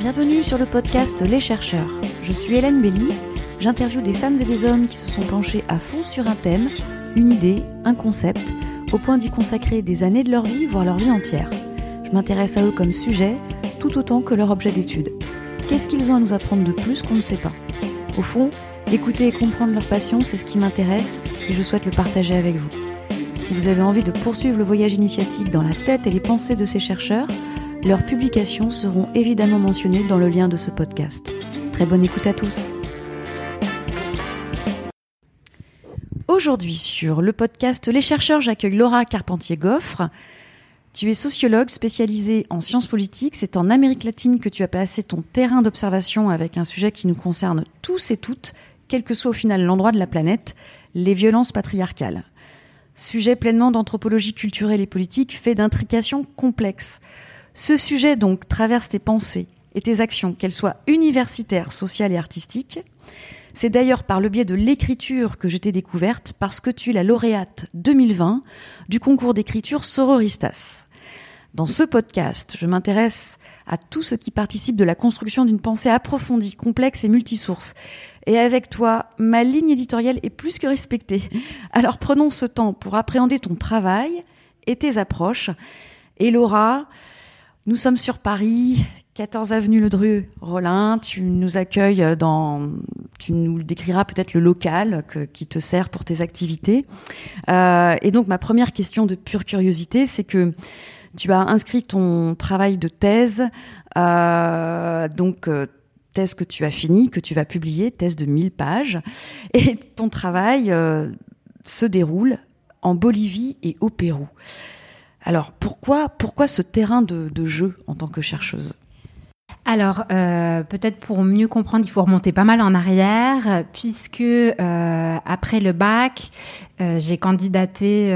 Bienvenue sur le podcast Les chercheurs. Je suis Hélène Belly. J'interviewe des femmes et des hommes qui se sont penchés à fond sur un thème, une idée, un concept, au point d'y consacrer des années de leur vie, voire leur vie entière. Je m'intéresse à eux comme sujet, tout autant que leur objet d'étude. Qu'est-ce qu'ils ont à nous apprendre de plus qu'on ne sait pas? Au fond, écouter et comprendre leur passion, c'est ce qui m'intéresse et je souhaite le partager avec vous. Si vous avez envie de poursuivre le voyage initiatique dans la tête et les pensées de ces chercheurs, leurs publications seront évidemment mentionnées dans le lien de ce podcast. Très bonne écoute à tous. Aujourd'hui sur le podcast Les chercheurs, j'accueille Laura Carpentier-Goffre. Tu es sociologue spécialisée en sciences politiques. C'est en Amérique latine que tu as placé ton terrain d'observation avec un sujet qui nous concerne tous et toutes, quel que soit au final l'endroit de la planète, les violences patriarcales. Sujet pleinement d'anthropologie culturelle et politique fait d'intrications complexes. Ce sujet donc traverse tes pensées et tes actions, qu'elles soient universitaires, sociales et artistiques. C'est d'ailleurs par le biais de l'écriture que je t'ai découverte, parce que tu es la lauréate 2020 du concours d'écriture Sororistas. Dans ce podcast, je m'intéresse à tout ce qui participe de la construction d'une pensée approfondie, complexe et multisource. Et avec toi, ma ligne éditoriale est plus que respectée. Alors prenons ce temps pour appréhender ton travail et tes approches. Et Laura, nous sommes sur Paris, 14 avenue Le Dru, Rollin. Tu nous accueilles dans, tu nous décriras peut-être le local qui te sert pour tes activités. Euh, et donc ma première question de pure curiosité, c'est que tu as inscrit ton travail de thèse, euh, donc euh, thèse que tu as fini, que tu vas publier, thèse de 1000 pages, et ton travail se déroule en Bolivie et au Pérou. Alors pourquoi, pourquoi ce terrain de, jeu en tant que chercheuse? Alors, euh, peut-être pour mieux comprendre, il faut remonter pas mal en arrière, puisque euh, après le bac, euh, j'ai candidaté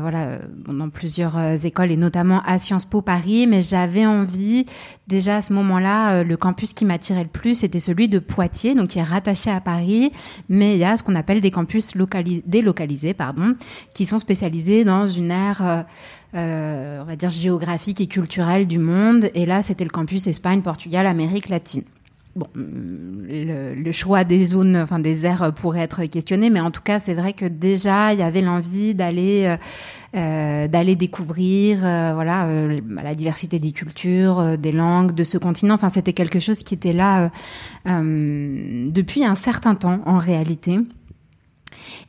voilà, dans plusieurs écoles et notamment à Sciences Po Paris, mais j'avais envie, déjà à ce moment-là, le campus qui m'attirait le plus, c'était celui de Poitiers, donc qui est rattaché à Paris, mais il y a ce qu'on appelle des campus délocalisés, pardon, qui sont spécialisés dans une aire on va dire, géographique et culturelle du monde. Et là, c'était le campus Espagne, Portugal, Amérique latine. Bon, le, choix des zones, enfin des aires pourrait être questionné, mais en tout cas, c'est vrai que déjà, il y avait l'envie d'aller euh, euh, d'aller découvrir voilà la diversité des cultures, des langues de ce continent. Enfin, c'était quelque chose qui était là depuis un certain temps en réalité.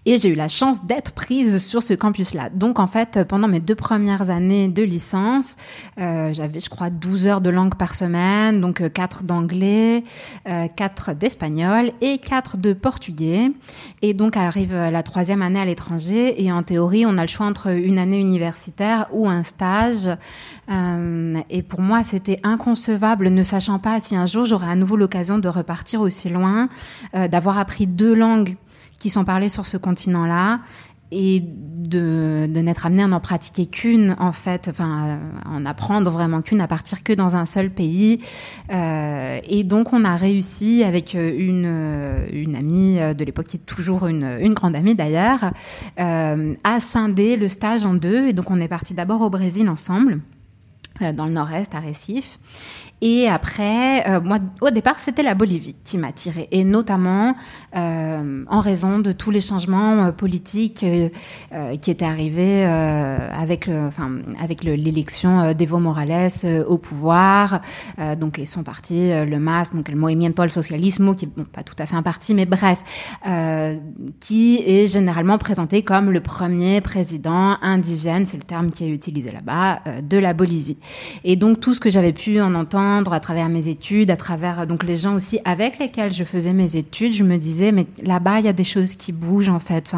Et j'ai eu la chance d'être prise sur ce campus-là. Donc en fait, pendant mes deux premières années de licence, euh, j'avais, je crois, 12 heures de langue par semaine, donc euh, 4 d'anglais, euh, 4 d'espagnol et 4 de portugais. Et donc arrive la troisième année à l'étranger et en théorie, on a le choix entre une année universitaire ou un stage. Euh, et pour moi, c'était inconcevable, ne sachant pas si un jour j'aurais à nouveau l'occasion de repartir aussi loin, euh, d'avoir appris deux langues qui sont parlés sur ce continent-là et de, n'être amené à n'en pratiquer qu'une en fait, enfin en apprendre vraiment qu'une à partir que dans un seul pays. Euh, et donc on a réussi avec une, une amie de l'époque qui est toujours une, une grande amie d'ailleurs, euh, à scinder le stage en deux. Et donc on est parti d'abord au Brésil ensemble euh, dans le nord-est, à Recife. Et après, euh, moi, au départ, c'était la Bolivie qui m'a tirée, et notamment euh, en raison de tous les changements euh, politiques euh, euh, qui étaient arrivés avec, enfin, avec l'élection d'Evo Morales au pouvoir. donc, ils sont partis le MAS, donc le Movimiento al Socialismo, qui bon, pas tout à fait un parti, mais bref, qui est généralement présenté comme le premier président indigène, c'est le terme qui est utilisé là-bas, de la Bolivie. Et donc, tout ce que j'avais pu en entendre à travers mes études, à travers donc les gens aussi avec lesquels je faisais mes études, je me disais mais là-bas il y a des choses qui bougent en fait,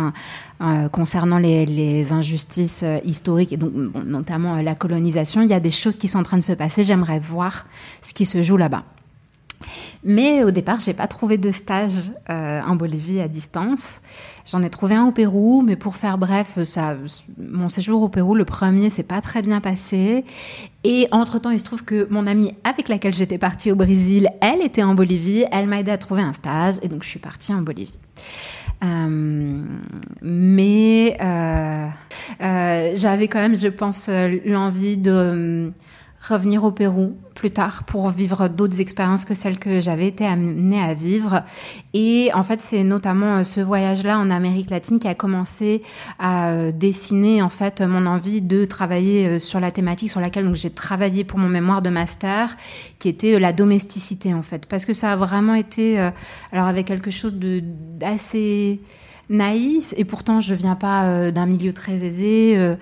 euh, concernant les, les, injustices euh, historiques et donc notamment euh, la colonisation, il y a des choses qui sont en train de se passer. J'aimerais voir ce qui se joue là-bas. Mais au départ, j'ai pas trouvé de stage euh, en Bolivie à distance. J'en ai trouvé un au Pérou, mais pour faire bref, ça, mon séjour au Pérou, le premier, s'est pas très bien passé. Et entre-temps, il se trouve que mon amie avec laquelle j'étais partie au Brésil, elle était en Bolivie. Elle m'a aidé à trouver un stage, et donc je suis partie en Bolivie. Euh, mais euh, euh j'avais quand même, je pense, l'envie de revenir au Pérou plus tard pour vivre d'autres expériences que celles que j'avais été amenée à vivre. Et en fait, c'est notamment euh, ce voyage-là en Amérique latine qui a commencé à euh, dessiner en fait mon envie de travailler euh, sur la thématique sur laquelle j'ai travaillé pour mon mémoire de master, qui était la domesticité en fait, parce que ça a vraiment été alors avec quelque chose de d'assez naïf et pourtant je viens pas d'un milieu très aisé.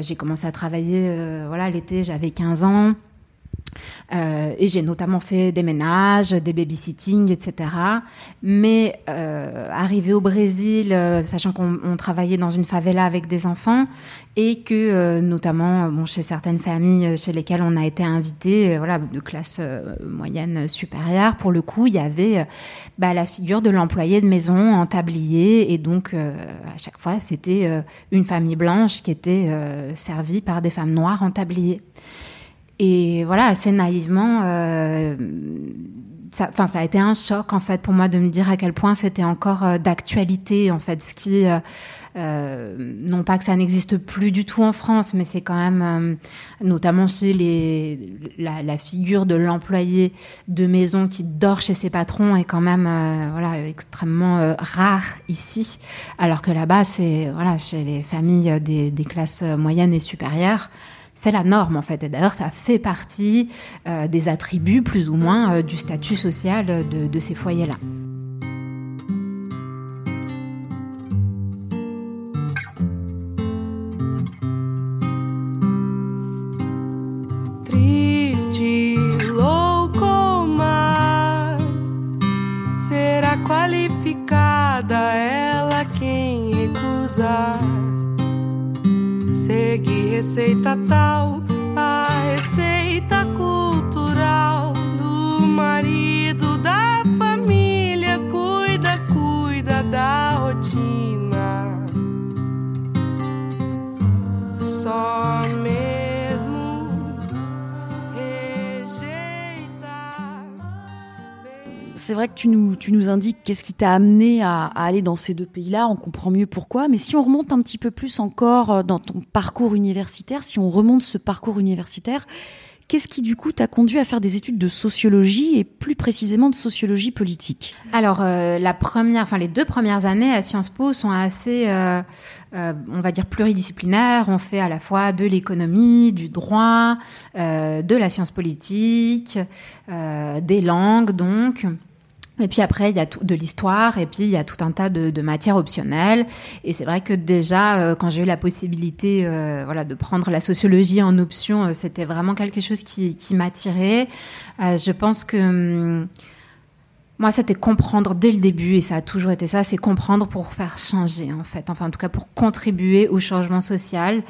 j'ai commencé à travailler voilà l'été, j'avais 15 ans. Euh, et j'ai notamment fait des ménages, des babysitting, etc. Mais euh, arrivé au Brésil, euh, sachant qu'on travaillait dans une favela avec des enfants et que euh, notamment bon, chez certaines familles chez lesquelles on a été invité, voilà, de classe moyenne supérieure, pour le coup, il y avait bah, la figure de l'employé de maison en tablier et donc à chaque fois c'était une famille blanche qui était servie par des femmes noires en tablier. Et voilà, assez naïvement, euh, ça, ça a été un choc en fait pour moi de me dire à quel point c'était encore euh, d'actualité en fait, ce qui, euh, euh, non pas que ça n'existe plus du tout en France, mais c'est quand même, euh, notamment chez les, la, la figure de l'employé de maison qui dort chez ses patrons est quand même, voilà, extrêmement rare ici, alors que là-bas c'est, voilà, chez les familles des, des classes moyennes et supérieures c'est la norme en fait. Et d'ailleurs, ça fait partie euh, des attributs plus ou moins euh, du statut social de, ces foyers-là. Qualificada segue receita tal, vrai que tu nous, indiques qu'est-ce qui t'a amené à, aller dans ces deux pays-là, on comprend mieux pourquoi, mais si on remonte un petit peu plus encore euh, dans ton parcours universitaire, si on remonte ce parcours universitaire, Qu'est-ce qui du coup t'a conduit à faire des études de sociologie et plus précisément de sociologie politique? Alors euh, la première, enfin les deux premières années à Sciences Po sont assez, euh, on va dire pluridisciplinaires. On fait à la fois de l'économie, du droit, de la science politique, des langues donc. Et puis après, il y a tout, de l'histoire, et puis il y a tout un tas de, matières optionnelles. Et c'est vrai que déjà, euh, quand j'ai eu la possibilité, euh, voilà, de prendre la sociologie en option, euh, c'était vraiment quelque chose qui, m'attirait. je pense que hum, moi, c'était comprendre dès le début, et ça a toujours été ça, c'est comprendre pour faire changer, en fait. Enfin, en tout cas, pour contribuer au changement social.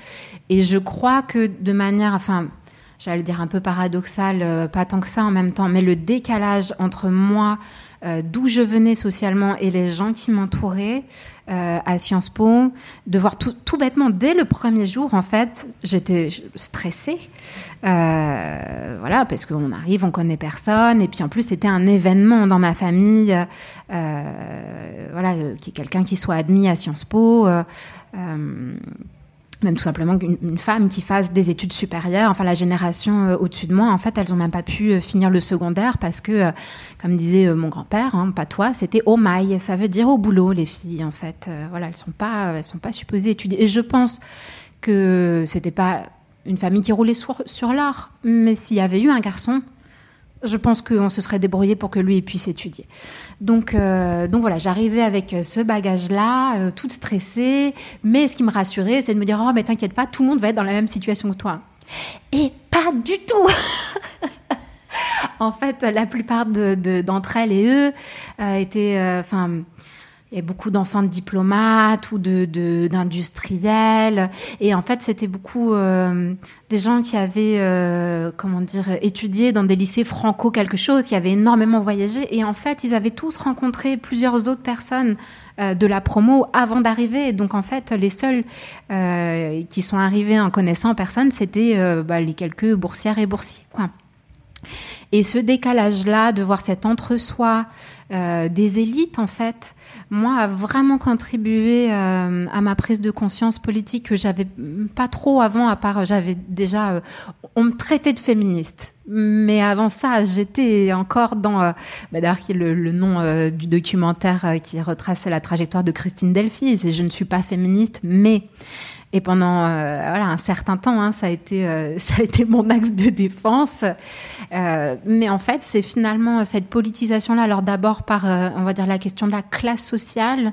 Et je crois que de manière, enfin, j'allais dire un peu paradoxal, pas tant que ça en même temps, mais le décalage entre moi euh, d'où je venais socialement et les gens qui m'entouraient euh, à Sciences Po, de voir tout, bêtement, dès le premier jour, en fait, j'étais stressée. Euh, voilà, parce qu'on arrive, on connaît personne, et puis en plus, c'était un événement dans ma famille, voilà, qui quelqu'un qui soit admis à Sciences Po. Même tout simplement qu'une femme qui fasse des études supérieures, enfin la génération euh, au-dessus de moi, en fait, elles ont même pas pu euh, finir le secondaire parce que, euh, comme disait mon grand-père, hein, pas toi, c'était au mail, ça veut dire au boulot, les filles, en fait. voilà, elles sont pas, elles sont pas supposées étudier. Et je pense que c'était pas une famille qui roulait sur l'art, mais s'il y avait eu un garçon, je pense qu'on se serait débrouillé pour que lui puisse étudier. Donc, euh, donc voilà, j'arrivais avec ce bagage-là, euh, toute stressée, mais ce qui me rassurait, c'est de me dire oh mais t'inquiète pas, tout le monde va être dans la même situation que toi. Et pas du tout. en fait, la plupart d'entre elles et eux euh, étaient, enfin il y a beaucoup d'enfants de diplomates ou de d'industriels. Et en fait c'était beaucoup euh, des gens qui avaient euh, comment dire étudié dans des lycées franco quelque chose qui avaient énormément voyagé. Et en fait ils avaient tous rencontré plusieurs autres personnes euh, de la promo avant d'arriver. Donc en fait les seuls qui sont arrivés en connaissant personne c'était bah, les quelques boursières et boursiers quoi. Et ce décalage-là, de voir cet entre-soi euh, des élites, en fait, moi, a vraiment contribué euh, à ma prise de conscience politique que j'avais pas trop avant, à part j'avais déjà, euh, on me traitait de féministe, mais avant ça, j'étais encore dans, bah, d'ailleurs, qui est le, le nom du documentaire qui retraçait la trajectoire de Christine Delphi, c'est je ne suis pas féministe, mais et pendant euh, voilà un certain temps, hein, ça a été euh, ça a été mon axe de défense. Euh, mais en fait, c'est finalement cette politisation là. Alors d'abord par on va dire la question de la classe sociale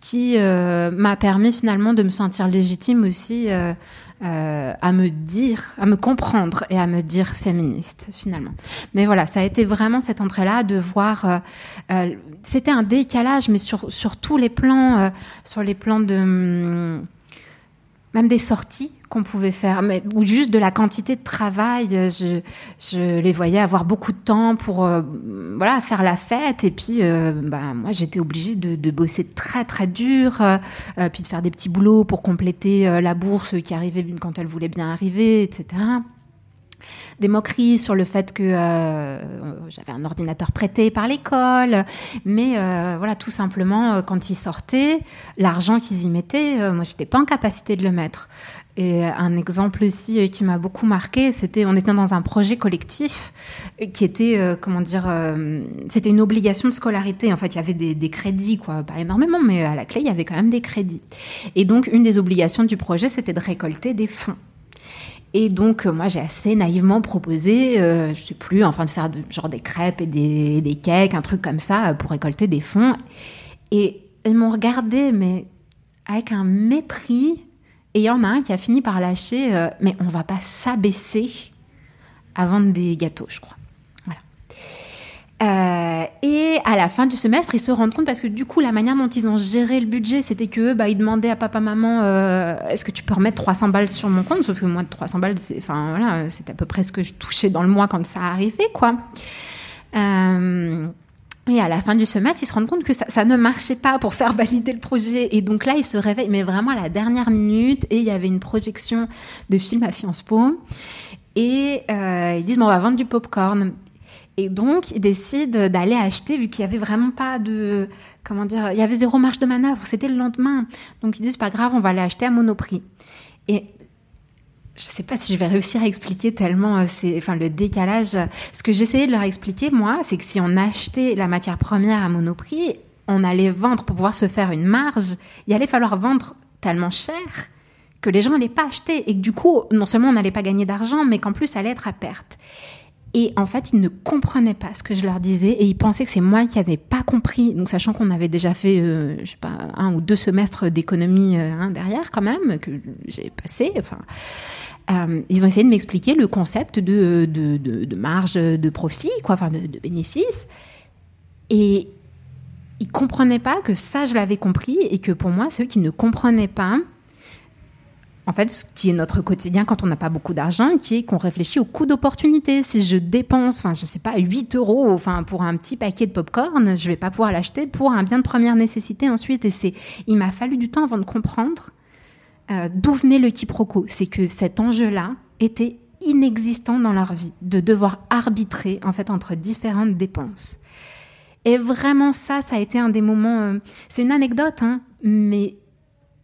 qui m'a permis finalement de me sentir légitime aussi à me dire, à me comprendre et à me dire féministe finalement. Mais voilà, ça a été vraiment cette entrée-là de voir. C'était un décalage, mais sur sur tous les plans, sur les plans de hum, même des sorties qu'on pouvait faire, mais, ou juste de la quantité de travail. euh, Je, je les voyais avoir beaucoup de temps pour euh, voilà faire la fête, et puis euh, bah, moi j'étais obligée de, de bosser très très dur, euh, euh, puis de faire des petits boulots pour compléter la bourse qui arrivait quand elle voulait bien arriver, etc des moqueries sur le fait que euh, j'avais un ordinateur prêté par l'école, mais euh, voilà, tout simplement, euh, quand ils sortaient, l'argent qu'ils y mettaient, euh, moi, j'étais pas en capacité de le mettre. Et un exemple aussi qui m'a beaucoup marqué, c'était on était dans un projet collectif qui était comment dire, c'était une obligation de scolarité. En fait, il y avait des, des crédits, quoi, pas énormément, mais à la clé, il y avait quand même des crédits. Et donc, une des obligations du projet, c'était de récolter des fonds. Et donc, euh, moi, j'ai assez naïvement proposé, euh, je sais plus, enfin, de faire genre des crêpes et des, cakes, un truc comme ça, euh, pour récolter des fonds. Et ils m'ont regardé, mais avec un mépris. Et il y en a un qui a fini par lâcher, euh, mais on va pas s'abaisser à vendre des gâteaux, je crois. Euh, et à la fin du semestre, ils se rendent compte parce que du coup, la manière dont ils ont géré le budget, c'était que bah, ils demandaient à papa, maman, euh, est-ce que tu peux remettre 300 balles sur mon compte? Sauf que moi, 300 balles, c'est, enfin voilà, c'est à peu près ce que je touchais dans le mois quand ça arrivait, quoi. Euh, et à la fin du semestre, ils se rendent compte que ça, ne marchait pas pour faire valider le projet. Et donc là, ils se réveillent, mais vraiment à la dernière minute. Et il y avait une projection de film à Sciences Po. Et ils disent, bon, on va vendre du popcorn. Et donc, ils décident d'aller acheter, vu qu'il y avait vraiment pas de, comment dire, il y avait zéro marge de manœuvre. C'était le lendemain. Donc, ils disent, pas grave, on va aller acheter à Monoprix. Et je sais pas si je vais réussir à expliquer tellement euh, enfin le décalage ce que j'essayais de leur expliquer moi c'est que si on achetait la matière première à Monoprix on allait vendre pour pouvoir se faire une marge il allait falloir vendre tellement cher que les gens n'allaient pas acheter et que du coup non seulement on n'allait pas gagner d'argent mais qu'en plus ça allait être à perte et en fait, ils ne comprenaient pas ce que je leur disais et ils pensaient que c'est moi qui avais pas compris. Donc, sachant qu'on avait déjà fait, euh, je sais pas, un ou deux semestres d'économie euh, hein, derrière quand même que j'ai passé. Enfin, euh, ils ont essayé de m'expliquer le concept de, de, de, de, marge de profit, quoi, enfin de, de bénéfice. Et ils comprenaient pas que ça, je l'avais compris et que pour moi, c'est eux qui ne comprenaient pas en fait, ce qui est notre quotidien quand on n'a pas beaucoup d'argent, qui est qu'on réfléchit au coût d'opportunité. Si je dépense, enfin, je sais pas, 8 euros, enfin, pour un petit paquet de popcorn, je vais pas pouvoir l'acheter pour un bien de première nécessité ensuite. Et c'est, il m'a fallu du temps avant de comprendre euh, d'où venait le quiproquo. C'est que cet enjeu-là était inexistant dans leur vie, de devoir arbitrer, en fait, entre différentes dépenses. Et vraiment, ça, ça a été un des moments, euh, c'est une anecdote, hein, mais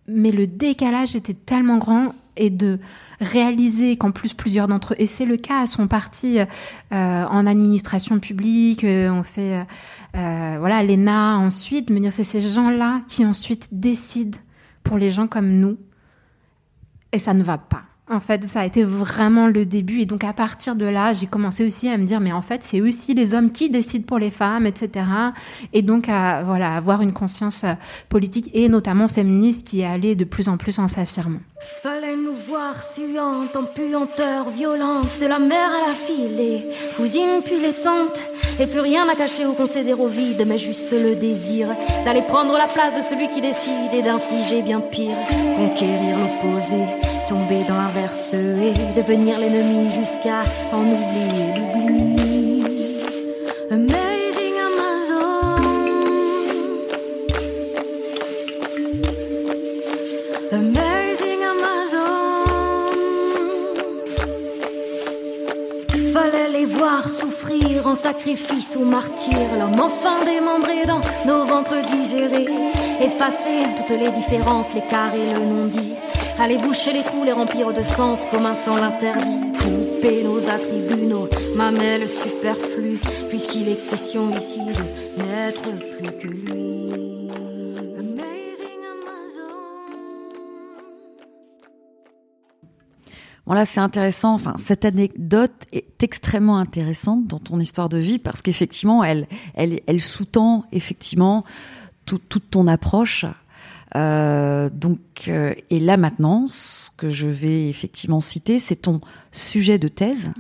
mais le décalage était tellement grand et de réaliser qu'en plus plusieurs d'entre eux, et c'est le cas, sont partis euh, en administration publique, euh, on fait euh, voilà l'ENA ensuite, me dire c'est ces gens-là qui ensuite décident pour les gens comme nous, et ça ne va pas. En fait, ça a été vraiment le début. Et donc, à partir de là, j'ai commencé aussi à me dire, mais en fait, c'est aussi les hommes qui décident pour les femmes, etc. Et donc, à voilà, avoir une conscience politique et notamment féministe qui est allée de plus en plus en s'affirmant. Fallait nous voir suantes, en puanteur violente, de la mère à la fille, les cousines puis les tantes. Et plus rien à cacher ou concéder au vide, mais juste le désir d'aller prendre la place de celui qui décide et d'infliger bien pire, conquérir l'opposé, tomber dans l'inverse et devenir l'ennemi jusqu'à en oublier l'oubli. Amazing Amazon. Amazing Amazon. Fallait les voir souffrir en sacrifice ou martyr. L'homme enfin démembré dans nos ventres digérés. Effacer toutes les différences, les carrés, le non-dit. Aller boucher les trous, les remplir de sens comme un sang l'interdit. Couper nos attributs, nos mamelles superflues. Puisqu'il est question ici de n'être plus que lui. Amazing Amazon. Bon là, c'est intéressant. Enfin, cette anecdote est extrêmement intéressante dans ton histoire de vie parce qu'effectivement, elle, elle, elle sous-tend effectivement tout- toute ton approche. Euh, donc, euh, et là maintenant, ce que je vais effectivement citer, c'est ton sujet de thèse.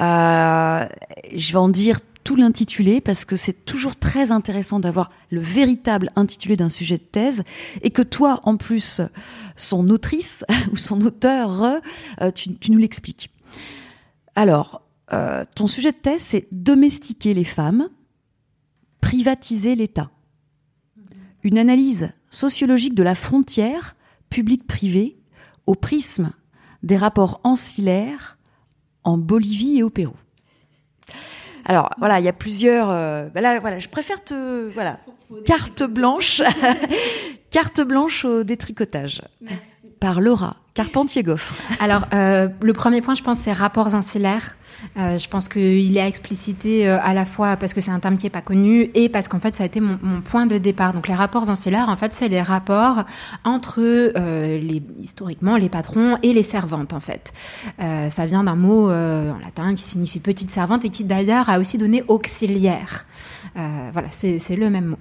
Euh, je vais en dire tout l'intitulé parce que c'est toujours très intéressant d'avoir le véritable intitulé d'un sujet de thèse et que toi, en plus, son autrice ou son auteur, euh, tu, tu nous l'expliques. Alors, euh, ton sujet de thèse, c'est domestiquer les femmes, privatiser l'État. Une analyse sociologique de la frontière public-privé au prisme des rapports ancillaires en Bolivie et au Pérou. Alors voilà, il y a plusieurs. euh, ben là, voilà, je préfère te voilà carte blanche, carte blanche au détricotage par Laura Carpentier-Goffre. Alors, euh, le premier point, je pense, c'est rapports ancillaires. Euh, je pense qu'il est explicité euh, à la fois parce que c'est un terme qui n'est pas connu et parce qu'en fait, ça a été mon, mon point de départ. Donc, les rapports ancillaires, en fait, c'est les rapports entre, euh, les, historiquement, les patrons et les servantes, en fait. Euh, ça vient d'un mot euh, en latin qui signifie petite servante et qui, d'ailleurs, a aussi donné auxiliaire. Voilà, c'est le même mot.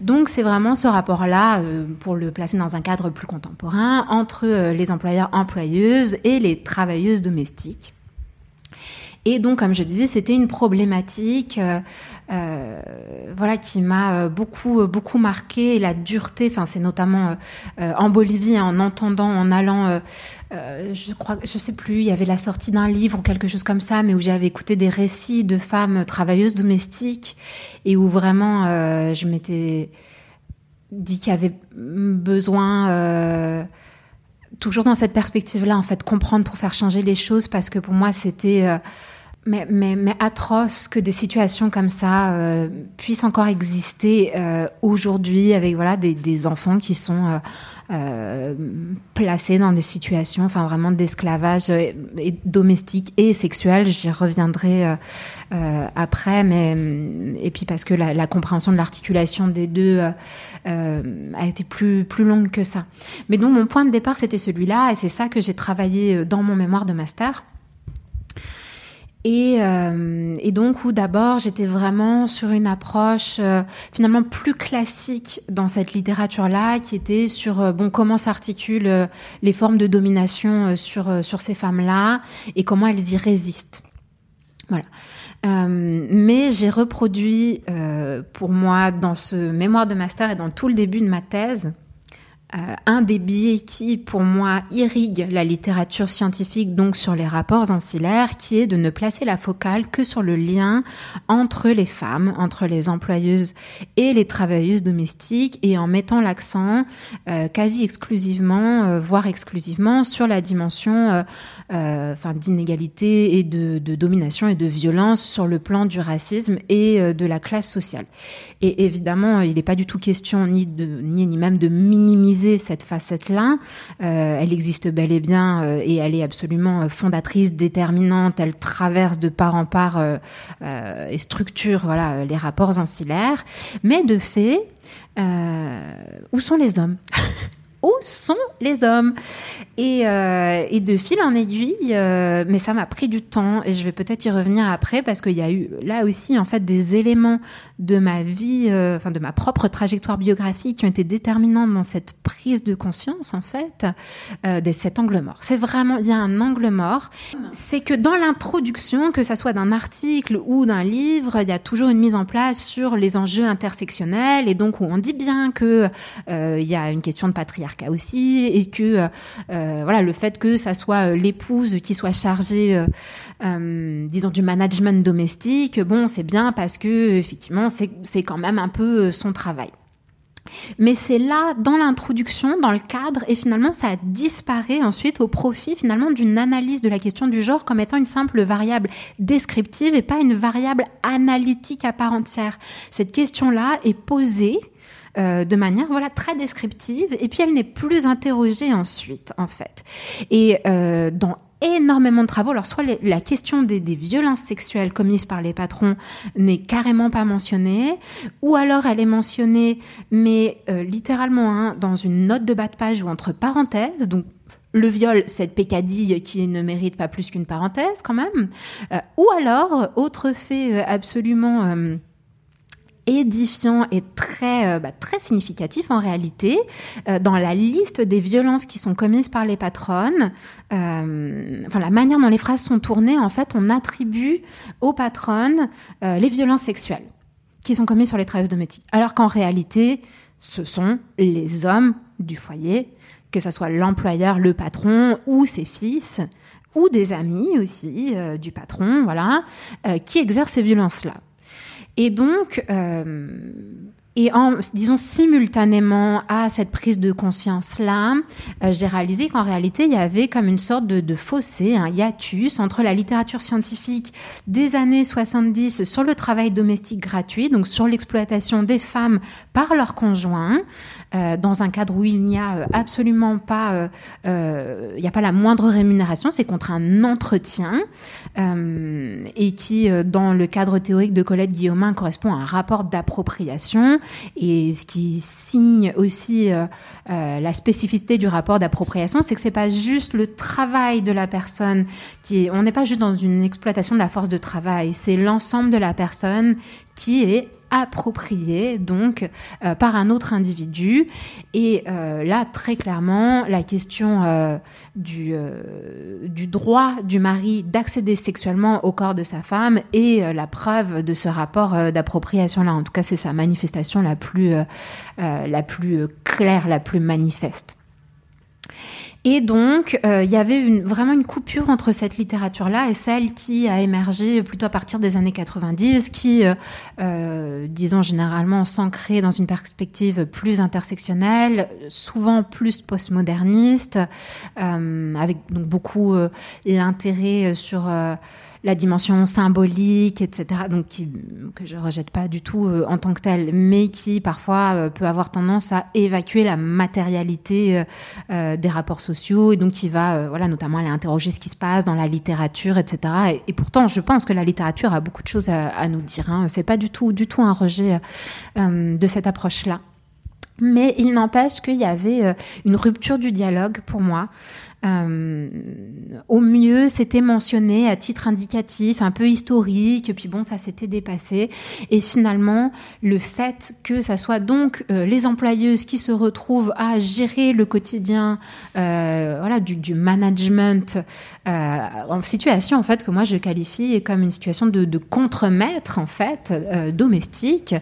Donc c'est vraiment ce rapport-là, pour le placer dans un cadre plus contemporain, entre les employeurs-employeuses et les travailleuses domestiques. Et donc, comme je disais, c'était une problématique, euh, euh, voilà, qui m'a euh, beaucoup, euh, beaucoup marqué. La dureté, enfin, c'est notamment euh, en Bolivie, en entendant, en allant, euh, je crois, je sais plus, il y avait la sortie d'un livre ou quelque chose comme ça, mais où j'avais écouté des récits de femmes travailleuses domestiques et où vraiment, je m'étais dit qu'il y avait besoin. Toujours dans cette perspective-là, en fait, comprendre pour faire changer les choses, parce que pour moi, c'était euh, mais, mais, mais atroce que des situations comme ça euh, puissent encore exister euh, aujourd'hui avec voilà des, des enfants qui sont euh, placés dans des situations, enfin vraiment d'esclavage euh, et domestique et sexuel. J'y reviendrai euh, euh, après, mais et puis parce que la, la compréhension de l'articulation des deux a été plus plus longue que ça. Mais donc mon point de départ c'était celui-là et c'est ça que j'ai travaillé dans mon mémoire de master. Et, euh, et donc où d'abord j'étais vraiment sur une approche euh, finalement plus classique dans cette littérature-là, qui était sur euh, bon comment s'articulent euh, les formes de domination euh, sur sur ces femmes-là et comment elles y résistent. Voilà. Mais j'ai reproduit pour moi dans ce mémoire de master et dans tout le début de ma thèse euh, un des biais qui, pour moi, irrigue la littérature scientifique, donc sur les rapports ancillaires, qui est de ne placer la focale que sur le lien entre les femmes, entre les employeuses et les travailleuses domestiques, et en mettant l'accent euh, quasi exclusivement, euh, voire exclusivement, sur la dimension enfin, d'inégalité et de, domination et de violence sur le plan du racisme et de la classe sociale. Et évidemment, il n'est pas du tout question ni de ni même de minimiser cette facette-là. Euh, elle existe bel et bien euh, et elle est absolument euh, fondatrice, déterminante. Elle traverse de part en part et structure voilà les rapports ancillaires. Mais de fait, où sont les hommes? Où sont les hommes? Et, euh, et de fil en aiguille, euh, mais ça m'a pris du temps et je vais peut-être y revenir après parce qu'il y a eu là aussi en fait des éléments de ma vie, euh, enfin de ma propre trajectoire biographique qui ont été déterminants dans cette prise de conscience en fait de cet angle mort. C'est vraiment il y a un angle mort, c'est que dans l'introduction, que ça soit d'un article ou d'un livre, il y a toujours une mise en place sur les enjeux intersectionnels et donc où on dit bien que il y a une question de patriarcat aussi et que euh, voilà le fait que ça soit euh, l'épouse qui soit chargée euh, euh, disons du management domestique bon c'est bien parce que effectivement c'est quand même un peu euh, son travail Mais c'est là, dans l'introduction, dans le cadre, et finalement, ça disparaît ensuite au profit finalement d'une analyse de la question du genre comme étant une simple variable descriptive et pas une variable analytique à part entière. Cette question-là est posée euh, de manière voilà très descriptive et puis elle n'est plus interrogée ensuite en fait. Et euh, dans énormément de travaux. Alors, soit la question des, violences sexuelles commises par les patrons n'est carrément pas mentionnée, ou alors elle est mentionnée, mais euh, littéralement hein, dans une note de bas de page ou entre parenthèses. Donc, le viol, cette pécadille qui ne mérite pas plus qu'une parenthèse quand même. Euh, ou alors, autre fait euh, absolument édifiant et très, euh, bah, très significatif en réalité. Euh, dans la liste des violences qui sont commises par les patronnes, euh, enfin la manière dont les phrases sont tournées, en fait, on attribue aux patronnes les violences sexuelles qui sont commises sur les travailleuses domestiques. Alors qu'en réalité, ce sont les hommes du foyer, que ce soit l'employeur, le patron ou ses fils, ou des amis aussi du patron, voilà, qui exercent ces violences-là. Et donc, euh, et en, disons, simultanément à cette prise de conscience-là, euh, j'ai réalisé qu'en réalité, il y avait comme une sorte de, de, fossé, un hiatus entre la littérature scientifique des années 70 sur le travail domestique gratuit, donc sur l'exploitation des femmes par leurs conjoints, euh, dans un cadre où il n'y a euh, absolument pas, euh, euh, il n'y a pas la moindre rémunération, c'est contre un entretien, et qui, dans le cadre théorique de Colette Guillaumin, correspond à un rapport d'appropriation, et ce qui signe aussi la spécificité du rapport d'appropriation, c'est que c'est pas juste le travail de la personne qui est, on n'est pas juste dans une exploitation de la force de travail, c'est l'ensemble de la personne qui est approprié donc euh, par un autre individu. Et euh, là, très clairement, la question euh, du, droit du mari d'accéder sexuellement au corps de sa femme est la preuve de ce rapport d'appropriation-là. En tout cas, c'est sa manifestation la plus, la plus claire, la plus manifeste. Et donc, euh, il y avait une, vraiment une coupure entre cette littérature-là et celle qui a émergé plutôt à partir des années 90, qui, euh, euh, disons généralement, s'ancrait dans une perspective plus intersectionnelle, souvent plus postmoderniste, euh, avec donc beaucoup euh, l'intérêt sur la dimension symbolique, etc., donc que je rejette pas du tout euh, en tant que telle, mais qui parfois euh, peut avoir tendance à évacuer la matérialité euh, des rapports sociaux, et donc qui va, voilà, notamment aller interroger ce qui se passe dans la littérature, etc. Et, pourtant, je pense que la littérature a beaucoup de choses à, à nous dire. Hein. C'est pas du tout, du tout un rejet de cette approche-là. Mais il n'empêche qu'il y avait une rupture du dialogue pour moi. Euh, au mieux, c'était mentionné à titre indicatif, un peu historique, puis bon, ça s'était dépassé. Et finalement, le fait que ça soit donc euh, les employeuses qui se retrouvent à gérer le quotidien, euh, voilà, du, du management euh, en situation en fait que moi je qualifie comme une situation de, de contre-maître en fait euh, domestique.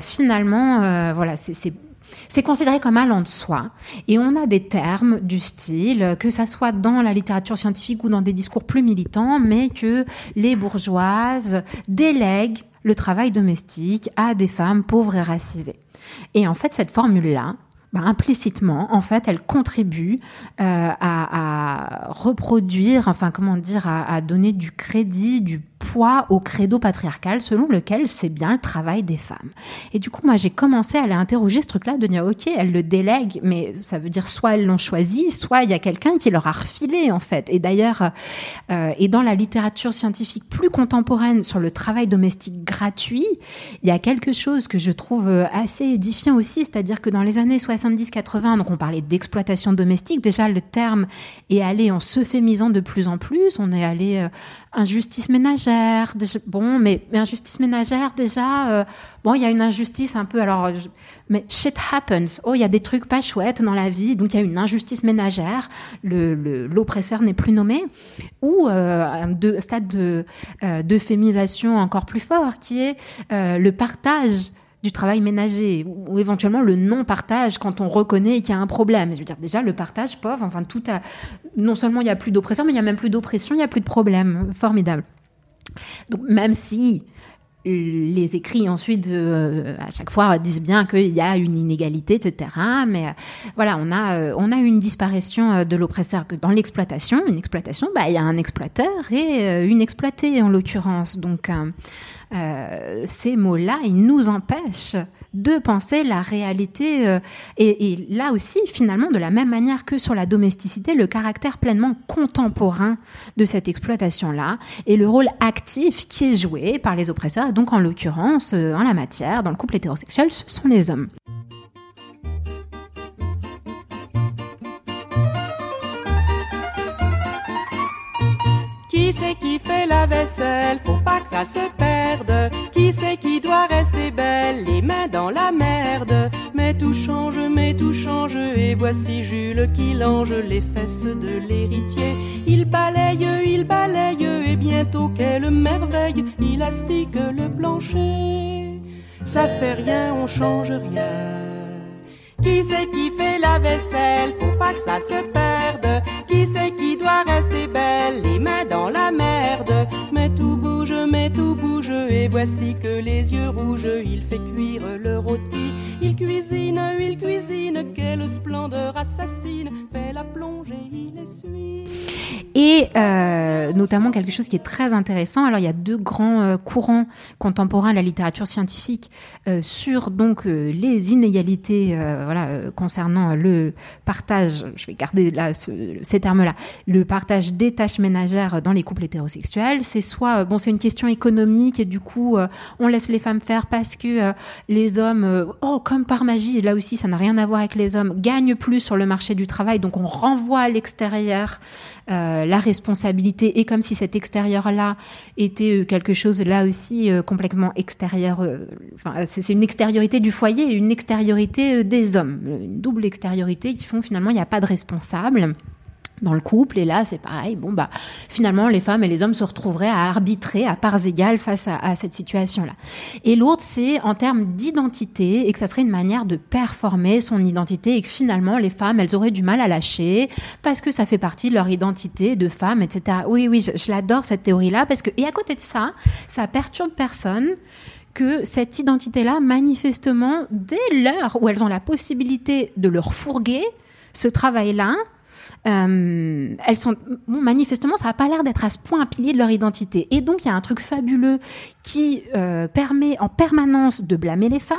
finalement, voilà, c'est c'est considéré comme allant de soi. Et on a des termes du style, que ça soit dans la littérature scientifique ou dans des discours plus militants, mais que les bourgeoises délèguent le travail domestique à des femmes pauvres et racisées. Et en fait, cette formule-là, bah, implicitement, en fait, elle contribue euh, à, reproduire, enfin, comment dire, à, à donner du crédit, du poids au credo patriarcal selon lequel c'est bien le travail des femmes. Et du coup, moi, j'ai commencé à aller interroger ce truc-là, de dire, OK, elles le délèguent, mais ça veut dire soit elles l'ont choisi, soit il y a quelqu'un qui leur a refilé, en fait. Et d'ailleurs, euh, et dans la littérature scientifique plus contemporaine sur le travail domestique gratuit, il y a quelque chose que je trouve euh, assez édifiant aussi, c'est-à-dire que dans les années 70-80, donc on parlait d'exploitation domestique, déjà le terme est allé en s'euphémisant de plus en plus, on est allé euh, injustice ménagère. Bon, mais, injustice ménagère, déjà, euh, bon, il y a une injustice un peu. Alors, mais shit happens. Oh, il y a des trucs pas chouettes dans la vie, donc il y a une injustice ménagère. Le l'oppresseur n'est plus nommé. Ou euh, un stade de euh, d'euphémisation encore plus fort, qui est euh, le partage du travail ménager ou, éventuellement le non-partage quand on reconnaît qu'il y a un problème. Je veux dire, déjà, le partage, pauvre, enfin, tout a... Non seulement il n'y a plus d'oppression, mais il n'y a même plus d'oppression, il n'y a plus de problème. Formidable. Donc, même si les écrits ensuite euh, à chaque fois disent bien qu'il y a une inégalité, etc. Mais euh, voilà, on a euh, on a une disparition de l'oppresseur dans l'exploitation. Une exploitation, bah il y a un exploiteur et une exploitée en l'occurrence. Donc ces mots-là, ils nous empêchent de penser la réalité euh, et, là aussi finalement de la même manière que sur la domesticité le caractère pleinement contemporain de cette exploitation là et le rôle actif qui est joué par les oppresseurs donc en l'occurrence euh, en la matière dans le couple hétérosexuel ce sont les hommes. C'est qui fait la vaisselle Faut pas que ça se perde. Qui c'est qui doit rester belle? Les mains dans la merde. Mais tout change, mais tout change. Et voici Jules qui lange les fesses de l'héritier. Il balaye, il balaye. Et bientôt, quelle merveille Il astique le plancher. Ça fait rien, on change rien. Qui c'est qui fait la vaisselle? Faut pas que ça se perde. Doit rester belle Les mains dans la merde. Mais tout bouge, mais tout bouge. Et voici que les yeux rouges, il fait cuire le rôti. Il cuisine, il cuisine. Quelle splendeur assassine. Fait la plongée, il essuie. Et euh, notamment quelque chose qui est très intéressant. Alors il y a deux grands euh, courants contemporains de la littérature scientifique euh, sur donc les inégalités, voilà, concernant le partage. Je vais garder là ce, ces termes-là. Le partage des tâches ménagères dans les couples hétérosexuels, c'est soit bon, c'est une question économique et du coup on laisse les femmes faire parce que les hommes, oh comme par magie, là aussi ça n'a rien à voir avec les hommes, gagnent plus sur le marché du travail, donc on renvoie à l'extérieur euh, la responsabilité. Et comme si cet extérieur-là était euh, quelque chose là aussi euh, complètement extérieur. euh, Enfin, c'est une extériorité du foyer et une extériorité euh, des hommes, une double extériorité qui font finalement il n'y a pas de responsable dans le couple et là c'est pareil. Bon bah finalement les femmes et les hommes se retrouveraient à arbitrer à parts égales face à, à cette situation là et l'autre c'est en termes d'identité et que ça serait une manière de performer son identité et que finalement les femmes elles auraient du mal à lâcher parce que ça fait partie de leur identité de femme etc oui oui je, je l'adore cette théorie là parce que et à côté de ça ça perturbe personne que cette identité-là, manifestement, dès l'heure où elles ont la possibilité de leur fourguer ce travail-là, euh, elles sont manifestement ça n'a pas l'air d'être à ce point un pilier de leur identité. Et donc il y a un truc fabuleux qui euh, permet en permanence de blâmer les femmes.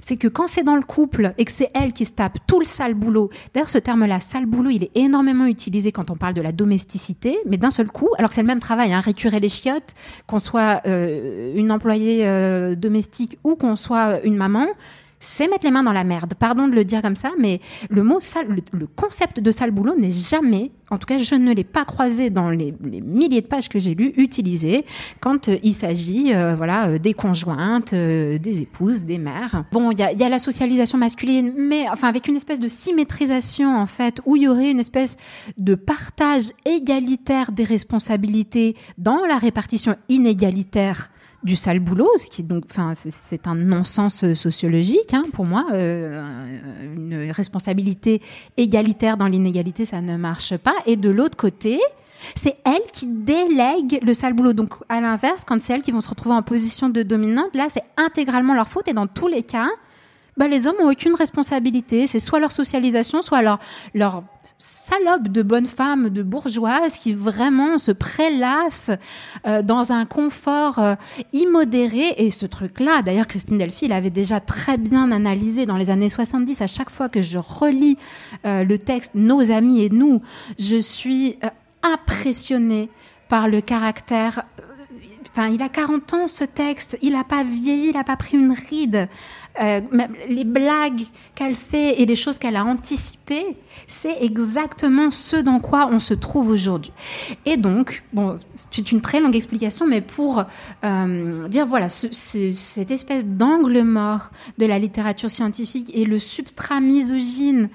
C'est que quand c'est dans le couple et que c'est elles qui se tapent tout le sale boulot d'ailleurs ce terme là sale boulot il est énormément utilisé quand on parle de la domesticité mais d'un seul coup alors que c'est le même travail hein, récurer les chiottes qu'on soit euh, une employée domestique ou qu'on soit une maman c'est mettre les mains dans la merde. Pardon de le dire comme ça, mais le mot le, concept de sale boulot n'est jamais, en tout cas, je ne l'ai pas croisé dans les, milliers de pages que j'ai lues, utilisé quand euh, il s'agit, euh, voilà, euh, des conjointes, des épouses, des mères. Bon, il y a, y a la socialisation masculine, mais enfin avec une espèce de symétrisation en fait, où il y aurait une espèce de partage égalitaire des responsabilités dans la répartition inégalitaire du sale boulot, ce qui donc, enfin, c'est- un non-sens euh, sociologique hein, pour moi. Euh, une responsabilité égalitaire dans l'inégalité, ça ne marche pas. Et de l'autre côté, c'est elles qui délèguent le sale boulot. Donc, à l'inverse, quand c'est elles qui vont se retrouver en position de dominante, là, c'est intégralement leur faute. Et dans tous les cas, bah, les hommes ont aucune responsabilité. C'est soit leur socialisation, soit leur, leur salope de bonne femme, de bourgeoise qui vraiment se prélasse euh, dans un confort euh, immodéré. Et ce truc-là, d'ailleurs, Christine Delphi l'avait déjà très bien analysé dans les années 70. À chaque fois que je relis euh, le texte Nos amis et nous, je suis euh, impressionnée par le caractère Enfin, il a 40 ans ce texte, il n'a pas vieilli, il n'a pas pris une ride. Euh, les blagues qu'elle fait et les choses qu'elle a anticipées, c'est exactement ce dans quoi on se trouve aujourd'hui. Et donc, bon, c'est une très longue explication, mais pour euh, dire voilà, ce, ce- cette espèce d'angle mort de la littérature scientifique et le substrat misogyne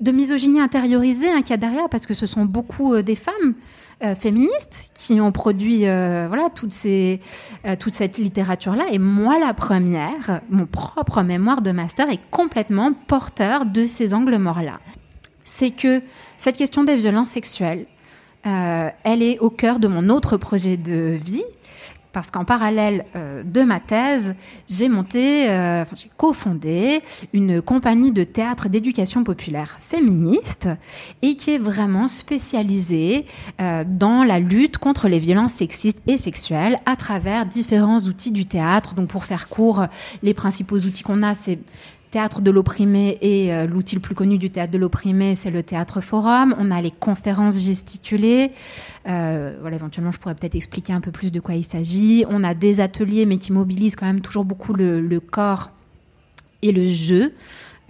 de misogynie intériorisée hein, qu'il y a derrière, parce que ce sont beaucoup euh, des femmes euh, féministes qui ont produit euh, voilà toutes ces, euh, toute cette littérature-là. Et moi, la première, mon propre mémoire de master est complètement porteur de ces angles morts-là. C'est que cette question des violences sexuelles, euh, elle est au cœur de mon autre projet de vie, parce qu'en parallèle euh, de ma thèse, j'ai monté, euh, cofondé une compagnie de théâtre d'éducation populaire féministe et qui est vraiment spécialisée euh, dans la lutte contre les violences sexistes et sexuelles à travers différents outils du théâtre. Donc, pour faire court, les principaux outils qu'on a, c'est théâtre de l'opprimé et euh, l'outil le plus connu du théâtre de l'opprimé, c'est le théâtre forum. On a les conférences gesticulées. Euh, voilà, éventuellement, je pourrais peut-être expliquer un peu plus de quoi il s'agit. On a des ateliers, mais qui mobilisent quand même toujours beaucoup le, corps et le jeu.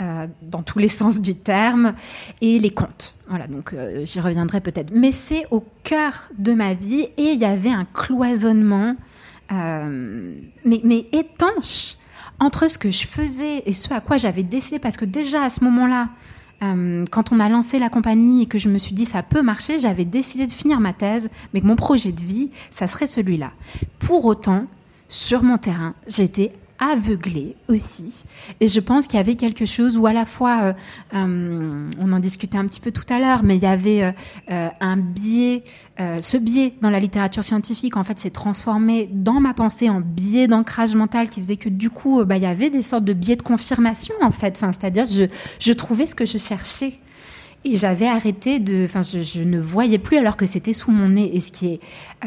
Euh, dans tous les sens du terme, et les contes. Voilà, donc j'y reviendrai peut-être. Mais c'est au cœur de ma vie et il y avait un cloisonnement, mais, mais étanche entre ce que je faisais et ce à quoi j'avais décidé, parce que déjà à ce moment-là, euh, quand on a lancé la compagnie et que je me suis dit ça peut marcher, j'avais décidé de finir ma thèse, mais que mon projet de vie, ça serait celui-là. Pour autant, sur mon terrain, j'étais aveuglée aussi. Et je pense qu'il y avait quelque chose où à la fois, euh, euh, on en discutait un petit peu tout à l'heure, mais il y avait euh, un biais, ce biais dans la littérature scientifique, en fait, s'est transformé dans ma pensée en biais d'ancrage mental qui faisait que du coup, bah, il y avait des sortes de biais de confirmation, en fait. C'est-à-dire, je, je trouvais ce que je cherchais. Et j'avais arrêté de, enfin, je, ne voyais plus alors que c'était sous mon nez. Et ce qui est,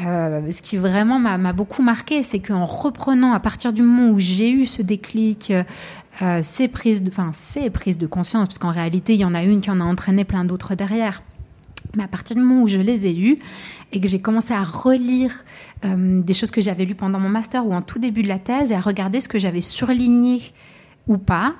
euh, ce qui vraiment m'a beaucoup marqué, c'est qu'en reprenant à partir du moment où j'ai eu ce déclic, euh, ces prises, de, enfin, ces prises de conscience, parce qu'en réalité, il y en a une qui en a entraîné plein d'autres derrière. Mais à partir du moment où je les ai eues et que j'ai commencé à relire euh, des choses que j'avais lues pendant mon master ou en tout début de la thèse et à regarder ce que j'avais surligné ou pas,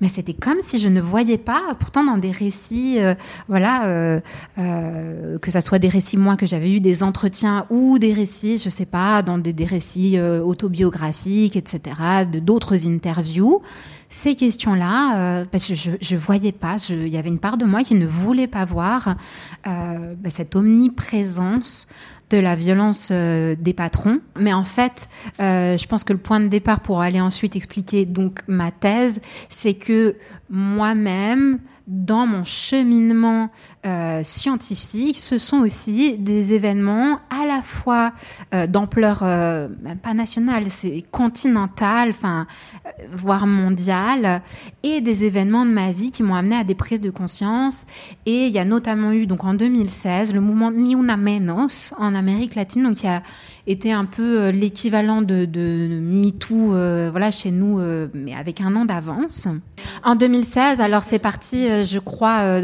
mais c'était comme si je ne voyais pas, pourtant dans des récits, euh, voilà, euh, euh, que ça soit des récits moi que j'avais eu des entretiens ou des récits, je sais pas, dans des, des récits autobiographiques, etc., d'autres interviews. Ces questions-là, bah, je, je, voyais pas. Il y avait une part de moi qui ne voulait pas voir bah, cette omniprésence de la violence euh, des patrons. Mais en fait, euh, je pense que le point de départ pour aller ensuite expliquer donc ma thèse, c'est que moi-même, dans mon cheminement euh, scientifique, ce sont aussi des événements à la fois euh, d'ampleur euh, pas nationale, c'est continentale, enfin voire mondiale, et des événements de ma vie qui m'ont amené à des prises de conscience. Et il y a notamment eu donc en 2016 le mouvement Ni Una Menos en Amérique latine, donc il y a était un peu euh, l'équivalent de, de MeToo, euh, voilà, chez nous, euh, mais avec un an d'avance. En 2016, alors c'est parti, je crois,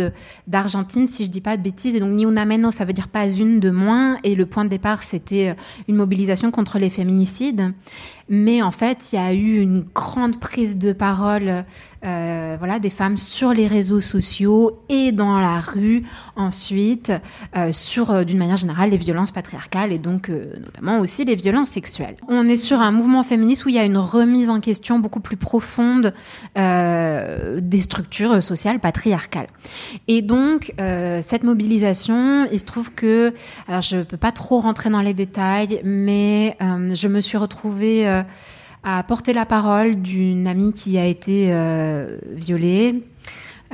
d'Argentine, si je dis pas de bêtises, et donc ni una menos, ça veut dire pas une de moins, et le point de départ, c'était une mobilisation contre les féminicides. Mais en fait, il y a eu une grande prise de parole, euh, voilà, des femmes sur les réseaux sociaux et dans la rue ensuite euh, sur, euh, d'une manière générale, les violences patriarcales et donc notamment aussi les violences sexuelles. On est sur un mouvement féministe où il y a une remise en question beaucoup plus profonde des structures sociales patriarcales. Et donc cette mobilisation, il se trouve que, alors je peux pas trop rentrer dans les détails, mais je me suis retrouvée à porter la parole d'une amie qui a été euh, violée.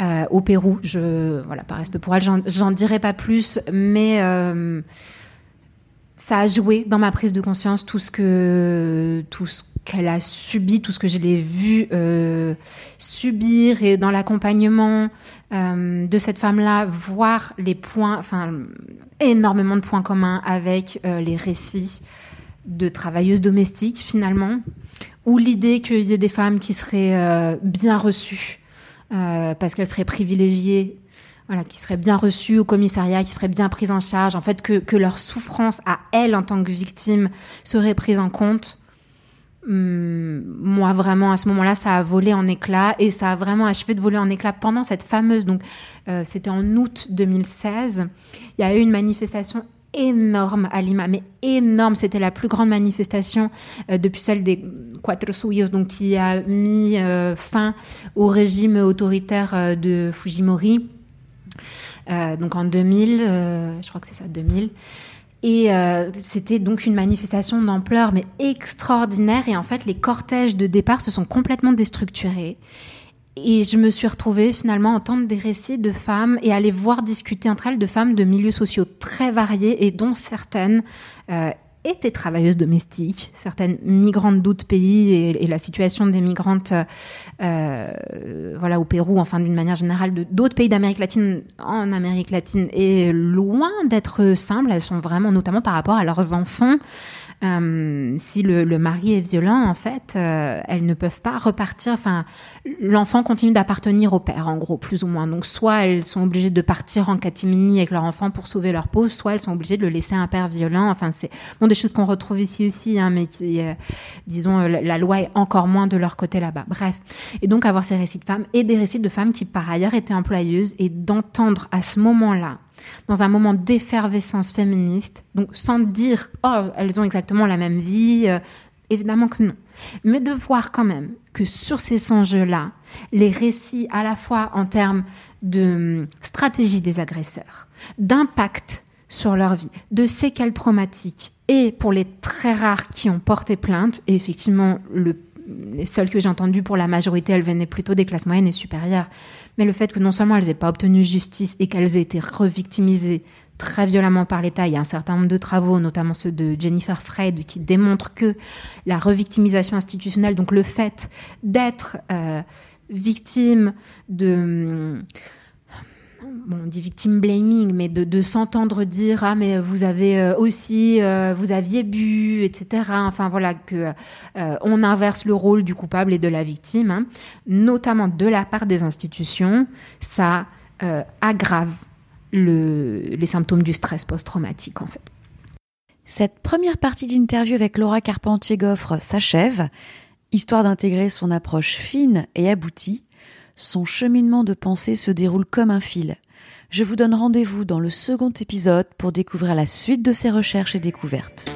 Euh, au Pérou, je voilà, par respect pour elle, j'en dirai pas plus, mais euh, ça a joué dans ma prise de conscience tout ce que tout ce qu'elle a subi, tout ce que je l'ai vu subir et dans l'accompagnement de cette femme-là, voir les points, enfin énormément de points communs avec les récits de travailleuses domestiques finalement, ou l'idée qu'il y ait des femmes qui seraient euh, bien reçues euh, parce qu'elles seraient privilégiées, voilà, qui seraient bien reçues au commissariat, qui seraient bien prises en charge, en fait que, que leur souffrance à elles en tant que victimes serait prise en compte. Hum, moi vraiment à ce moment-là ça a volé en éclats et ça a vraiment achevé de voler en éclats pendant cette fameuse donc euh, c'était en août 2016 il y a eu une manifestation énorme à Lima, mais énorme. C'était la plus grande manifestation euh, depuis celle des Cuatro Suyos, donc qui a mis euh, fin au régime autoritaire euh, de Fujimori. donc en 2000, je crois que c'est ça, 2000. Et c'était donc une manifestation d'ampleur, mais extraordinaire. Et en fait, les cortèges de départ se sont complètement déstructurés. Et je me suis retrouvée finalement à entendre des récits de femmes et aller voir discuter entre elles de femmes de milieux sociaux très variés et dont certaines euh, étaient travailleuses domestiques, certaines migrantes d'autres pays et, la situation des migrantes, euh, voilà, au Pérou, enfin d'une manière générale, d'autres pays d'Amérique latine en Amérique latine est loin d'être simple. Elles sont vraiment, notamment par rapport à leurs enfants, euh, si le, le, mari est violent, en fait, euh, elles ne peuvent pas repartir. Enfin, l'enfant continue d'appartenir au père, en gros, plus ou moins. Donc, soit elles sont obligées de partir en catimini avec leur enfant pour sauver leur peau, soit elles sont obligées de le laisser à un père violent. Enfin, c'est bon des choses qu'on retrouve ici aussi, hein, mais qui, euh, disons, la, loi est encore moins de leur côté là-bas. Bref, et donc avoir ces récits de femmes et des récits de femmes qui par ailleurs étaient employeuses et d'entendre à ce moment-là dans un moment d'effervescence féministe, donc sans dire oh elles ont exactement la même vie, euh, évidemment que non, mais de voir quand même que sur ces enjeux-là, les récits à la fois en termes de hum, stratégie des agresseurs, d'impact sur leur vie, de séquelles traumatiques et pour les très rares qui ont porté plainte, et effectivement le les seules que j'ai entendues pour la majorité, elles venaient plutôt des classes moyennes et supérieures. Mais le fait que non seulement elles n'aient pas obtenu justice et qu'elles aient été revictimisées très violemment par l'État, il y a un certain nombre de travaux, notamment ceux de Jennifer Freyd, qui démontrent que la revictimisation institutionnelle, donc le fait d'être euh, victime de on dit victim blaming, mais de, s'entendre dire ah mais vous avez euh, aussi euh, vous aviez bu, etc. Enfin voilà que euh, on inverse le rôle du coupable et de la victime, hein. notamment de la part des institutions, ça aggrave les symptômes du stress post-traumatique en fait. Cette première partie d'interview avec Laura Carpentier-Goffre s'achève, histoire d'intégrer son approche fine et aboutie son cheminement de pensée se déroule comme un fil. Je vous donne rendez-vous dans le second épisode pour découvrir la suite de ses recherches et découvertes.